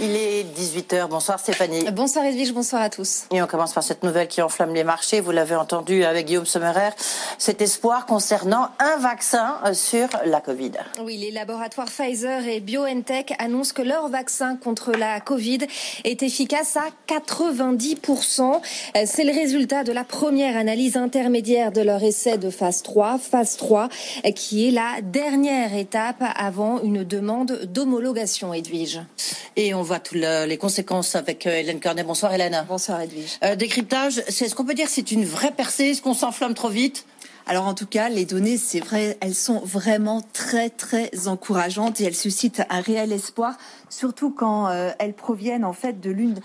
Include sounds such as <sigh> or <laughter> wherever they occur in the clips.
Il est 18h. Bonsoir Stéphanie. Bonsoir Edwige, bonsoir à tous. Et on commence par cette nouvelle qui enflamme les marchés. Vous l'avez entendu avec Guillaume Sommerer, cet espoir concernant un vaccin euh, sur la Covid. Oui, les laboratoires Pfizer et BioNTech annoncent que leur vaccin contre la Covid est efficace à 90%. Euh, c'est le résultat de la première analyse intermédiaire de leur essai de phase 3, phase 3, euh, qui est la dernière étape avant une demande d'homologation, Edwige. Et on voit toutes les conséquences avec euh, Hélène Cornet. Bonsoir Hélène. Bonsoir Edwige. Euh, décryptage, c'est ce qu'on peut dire c'est une vraie percée? Est-ce qu'on s'enflamme trop vite? Alors en tout cas, les données, c'est vrai, elles sont vraiment très très encourageantes et elles suscitent un réel espoir, surtout quand euh, elles proviennent en fait de l'une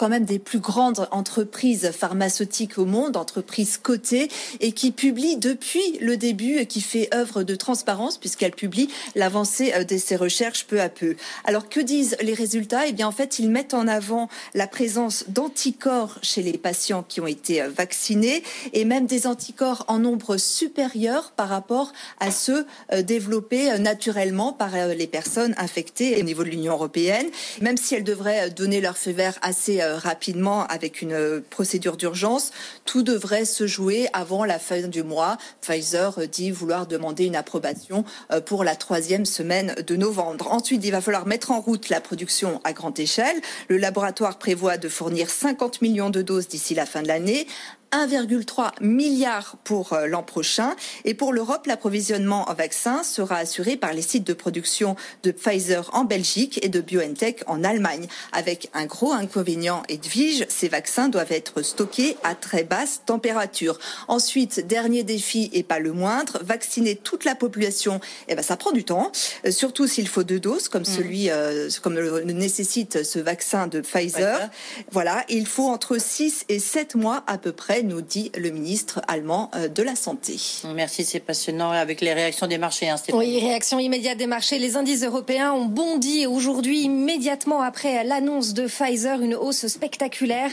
quand même des plus grandes entreprises pharmaceutiques au monde, entreprises cotées, et qui publie depuis le début, et qui fait œuvre de transparence, puisqu'elle publie l'avancée euh, de ses recherches peu à peu. Alors que disent les résultats? Eh bien, en fait, ils mettent en avant la présence d'anticorps chez les patients qui ont été euh, vaccinés, et même des anticorps en nombre supérieur par rapport à ceux euh, développés naturellement par les personnes infectées au niveau de l'Union européenne, même si elles devraient donner leur feu vert assez rapidement avec une euh, procédure d'urgence. Tout devrait se jouer avant la fin du mois. Pfizer euh, dit vouloir demander une approbation pour la troisième semaine de novembre. Ensuite, il va falloir mettre en route la production à grande échelle. Le laboratoire prévoit de fournir 50 millions de doses d'ici la fin de l'année. 1,3 milliard pour euh, l'an prochain. Et pour l'Europe, l'approvisionnement en vaccins sera assuré par les sites de production de Pfizer en Belgique et de BioNTech en Allemagne. Avec un gros inconvénient, Edwige, ces vaccins doivent être stockés à très basse température. Ensuite, dernier défi et pas le moindre, vacciner toute la population, eh ben, ça prend du temps, euh, surtout s'il faut deux doses, comme mm. celui, euh, comme le nécessite ce vaccin de Pfizer. Voilà, il faut entre 6 et 7 mois à peu près nous dit le ministre allemand euh, de la Santé. Merci, c'est passionnant avec les réactions des marchés. Hein, oui, réaction immédiate des marchés. Les indices européens ont bondi aujourd'hui immédiatement après l'annonce de Pfizer, une hausse spectaculaire.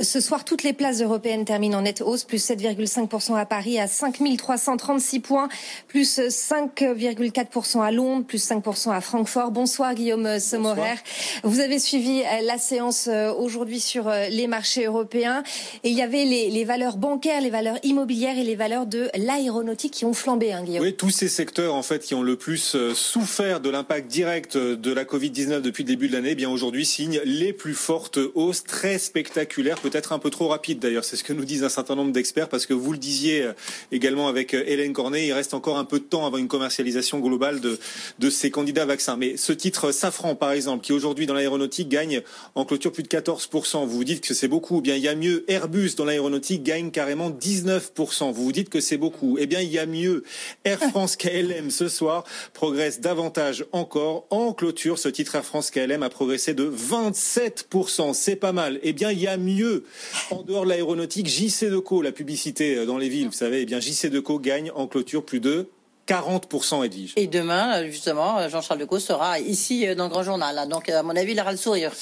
Ce soir, toutes les places européennes terminent en nette hausse, plus 7,5% à Paris à 5336 points, plus 5,4% à Londres, plus 5% à Francfort. Bonsoir Guillaume Semorer. Vous avez suivi euh, la séance euh, aujourd'hui sur les marchés européens et il y avait les, les valeurs bancaires, les valeurs immobilières et les valeurs de l'aéronautique qui ont flambé, hein, Guillaume. Oui, tous ces secteurs en fait qui ont le plus euh, souffert de l'impact direct euh, de la Covid-19 depuis le début de l'année, eh bien aujourd'hui signent les plus fortes hausses, très spectaculaires, peut-être un peu trop rapides d'ailleurs. C'est ce que nous disent un certain nombre d'experts parce que vous le disiez euh, également avec Hélène Cornet, il reste encore un peu de temps avant une commercialisation globale de, ces candidats vaccins. Mais ce titre Safran, par exemple, qui aujourd'hui dans l'aéronautique gagne en clôture plus de 14%, vous vous dites que c'est beaucoup. Eh bien, il y a mieux Airbus dans l'aéronautique gagne carrément 19%. Vous vous dites que c'est beaucoup. Eh bien, il y a mieux. Air France KLM ce soir progresse davantage encore. En clôture, ce titre Air France KLM a progressé de 27%. C'est pas mal. Eh bien, il y a mieux. En dehors de l'aéronautique, JC Deco, la publicité euh, dans les villes, vous savez, eh bien, JC Deco gagne en clôture plus de 40% Edwige. Et demain, justement, Jean-Charles Decaux sera ici euh, dans le Grand Journal. Donc, à mon avis, il aura le sourire.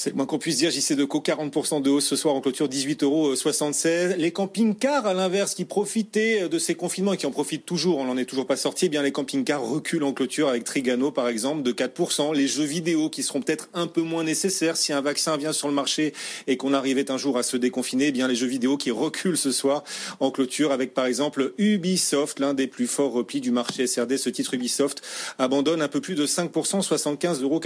C'est le moins qu'on puisse dire. JC Deco, 40% de hausse ce soir en clôture, 18,76 euros. Les camping-cars, à l'inverse, qui profitaient de ces confinements et qui en profitent toujours, on n'en est toujours pas sorti, eh bien les camping-cars reculent en clôture avec Trigano, par exemple, de 4%. Les jeux vidéo qui seront peut-être un peu moins nécessaires si un vaccin vient sur le marché et qu'on arrivait un jour à se déconfiner, eh bien les jeux vidéo qui reculent ce soir en clôture avec, par exemple, Ubisoft, l'un des plus forts replis du marché SRD. Ce titre Ubisoft abandonne un peu plus de 5%, 75,90 euros.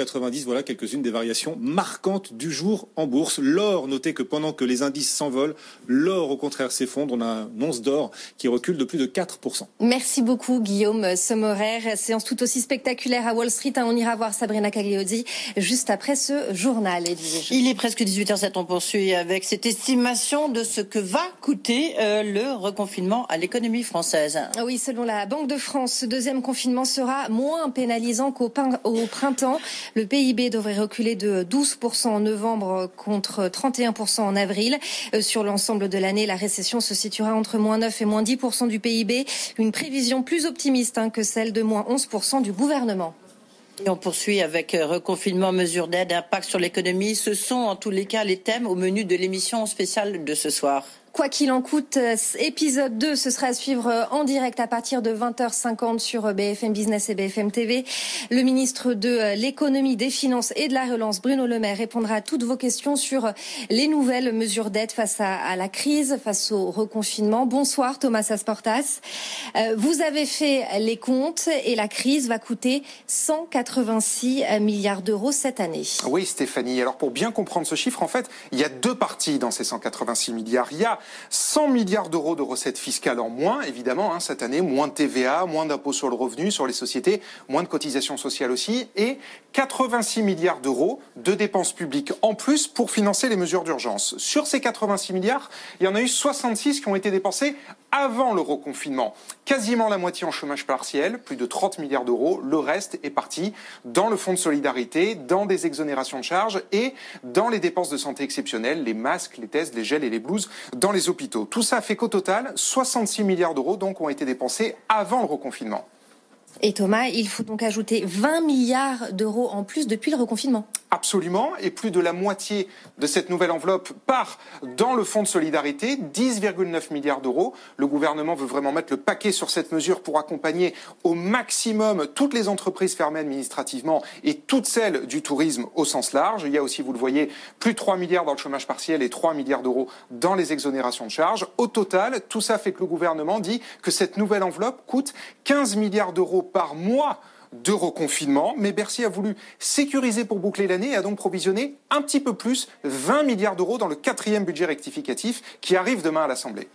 Voilà quelques-unes des variations marquantes du jour en bourse. L'or, notez que pendant que les indices s'envolent, l'or au contraire s'effondre. On a un once d'or qui recule de plus de 4%. Merci beaucoup Guillaume Sommerer. Séance tout aussi spectaculaire à Wall Street. Hein. On ira voir Sabrina Cagliodi juste après ce journal. Il est presque 18h07. On poursuit avec cette estimation de ce que va coûter euh, le reconfinement à l'économie française. Oui, selon la Banque de France, ce deuxième confinement sera moins pénalisant qu'au printemps. Le PIB devrait reculer de 12% en novembre contre 31% en avril. Euh, sur l'ensemble de l'année, la récession se situera entre moins 9 et moins 10% du PIB, une prévision plus optimiste hein, que celle de moins 11% du gouvernement. Et on poursuit avec euh, reconfinement, mesures d'aide, impact sur l'économie. Ce sont en tous les cas les thèmes au menu de l'émission spéciale de ce soir. Quoi qu'il en coûte, euh, épisode 2, ce sera à suivre euh, en direct à partir de 20h50 sur euh, BFM Business et BFM TV. Le ministre de l'économie, des finances et de la relance, Bruno Le Maire, répondra à toutes vos questions sur les nouvelles mesures d'aide face à, la crise, face au reconfinement. Bonsoir Thomas Asportas. Vous avez fait les comptes et la crise va coûter 186 milliards d'euros cette année. Oui Stéphanie, alors pour bien comprendre ce chiffre, en fait, il y a deux parties dans ces 186 milliards. Il y a 100 milliards d'euros de recettes fiscales en moins, évidemment, hein, cette année, moins de TVA, moins d'impôts sur le revenu, sur les sociétés, moins de cotisations sociales aussi, et 86 milliards d'euros de dépenses publiques en plus pour financer les mesures d'urgence. Sur ces 86 milliards, il y en a eu 66 qui ont été dépensés avant le reconfinement. Quasiment la moitié en chômage partiel, plus de 30 milliards d'euros. Le reste est parti dans le fonds de solidarité, dans des exonérations de charges et dans les dépenses de santé exceptionnelles, les masques, les tests, les gels et les blouses les hôpitaux. Tout ça fait qu'au total, 66 milliards d'euros donc ont été dépensés avant le reconfinement. Et Thomas, il faut donc ajouter 20 milliards d'euros en plus depuis le reconfinement. Absolument, et plus de la moitié de cette nouvelle enveloppe part dans le fonds de solidarité, 10,9 milliards d'euros. Le gouvernement veut vraiment mettre le paquet sur cette mesure pour accompagner au maximum toutes les entreprises fermées administrativement et toutes celles du tourisme au sens large. Il y a aussi, vous le voyez, plus de 3 milliards dans le chômage partiel et 3 milliards d'euros dans les exonérations de charges. Au total, tout ça fait que le gouvernement dit que cette nouvelle enveloppe coûte 15 milliards d'euros par mois de reconfinement, mais Bercy a voulu sécuriser pour boucler l'année et a donc provisionné un petit peu plus, 20 milliards d'euros dans le quatrième budget rectificatif qui arrive demain à l'Assemblée.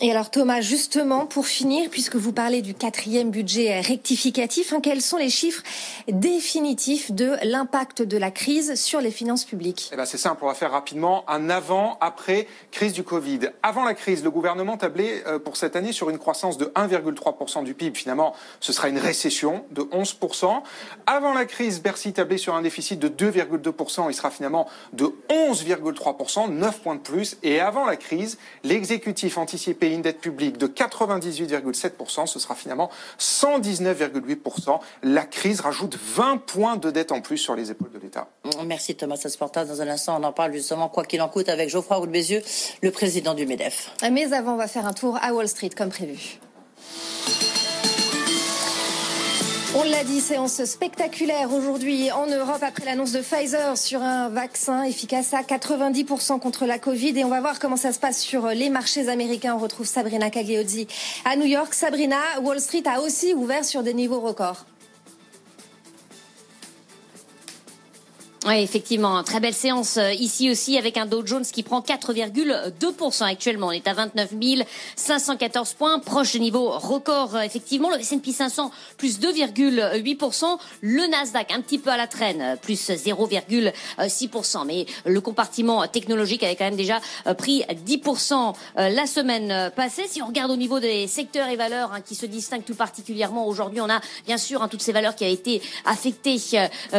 Et alors Thomas, justement, pour finir, puisque vous parlez du quatrième budget rectificatif, hein, quels sont les chiffres définitifs de l'impact de la crise sur les finances publiques? Eh ben, C'est simple, on va faire rapidement un avant-après crise du Covid. Avant la crise, le gouvernement tablait euh, pour cette année sur une croissance de 1,3% du PIB. Finalement, ce sera une récession de 11%. Avant la crise, Bercy tablait sur un déficit de 2,2%. Il sera finalement de 11,3%, 9 points de plus. Et avant la crise, l'exécutif anticipait une dette publique de 98,7%, ce sera finalement 119,8%. La crise rajoute 20 points de dette en plus sur les épaules de l'État. Merci Thomas Asportas. Dans un instant, on en parle justement, quoi qu'il en coûte, avec Geoffroy Roux le président du MEDEF. Mais avant, on va faire un tour à Wall Street, comme prévu. On l'a dit, séance spectaculaire aujourd'hui en Europe après l'annonce de Pfizer sur un vaccin efficace à 90% contre la Covid. Et on va voir comment ça se passe sur les marchés américains. On retrouve Sabrina Cagliozzi à New York. Sabrina, Wall Street a aussi ouvert sur des niveaux records. Oui, effectivement, très belle séance euh, ici aussi avec un Dow Jones qui prend 4,2% actuellement. On est à 29 514 points, proche niveau record euh, effectivement. Le S&P 500 plus 2,8%, le Nasdaq un petit peu à la traîne, euh, plus 0,6%. Mais le compartiment technologique avait quand même déjà pris 10% la semaine passée. Si on regarde au niveau des secteurs et valeurs hein, qui se distinguent tout particulièrement aujourd'hui, on a bien sûr hein, toutes ces valeurs qui ont été affectées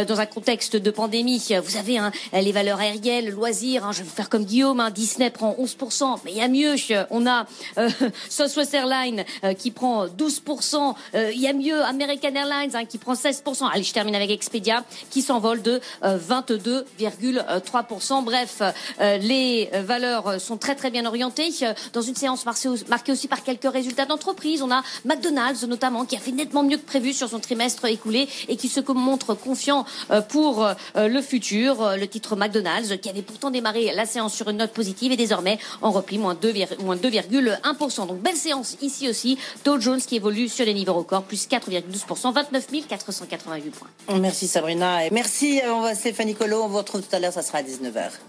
dans un contexte de pandémie États-Unis, vous avez hein, les valeurs aériennes, loisirs. Hein, je vais vous faire comme Guillaume. Hein, Disney prend 11%, mais il y a mieux. On a euh, <laughs> Southwest Airlines euh, qui prend 12%. Euh, il y a mieux American Airlines hein, qui prend 16%. Allez, je termine avec Expedia qui s'envole de 22,3%. Bref, les valeurs sont très très bien orientées. Dans une séance marquée aussi par quelques résultats d'entreprise, on a McDonald's notamment qui a fait nettement mieux que prévu sur son trimestre écoulé et qui se montre confiant pour le futur. Le titre McDonald's qui avait pourtant démarré la séance sur une note positive et désormais en repli moins 2,1%. Donc belle séance ici aussi. Dow Jones qui évolue sur les niveaux records, plus 4,12%, 29 488 points. Merci Sabrina. Et merci on va Stéphanie Colo. On vous retrouve tout à l'heure, ça sera à 19h.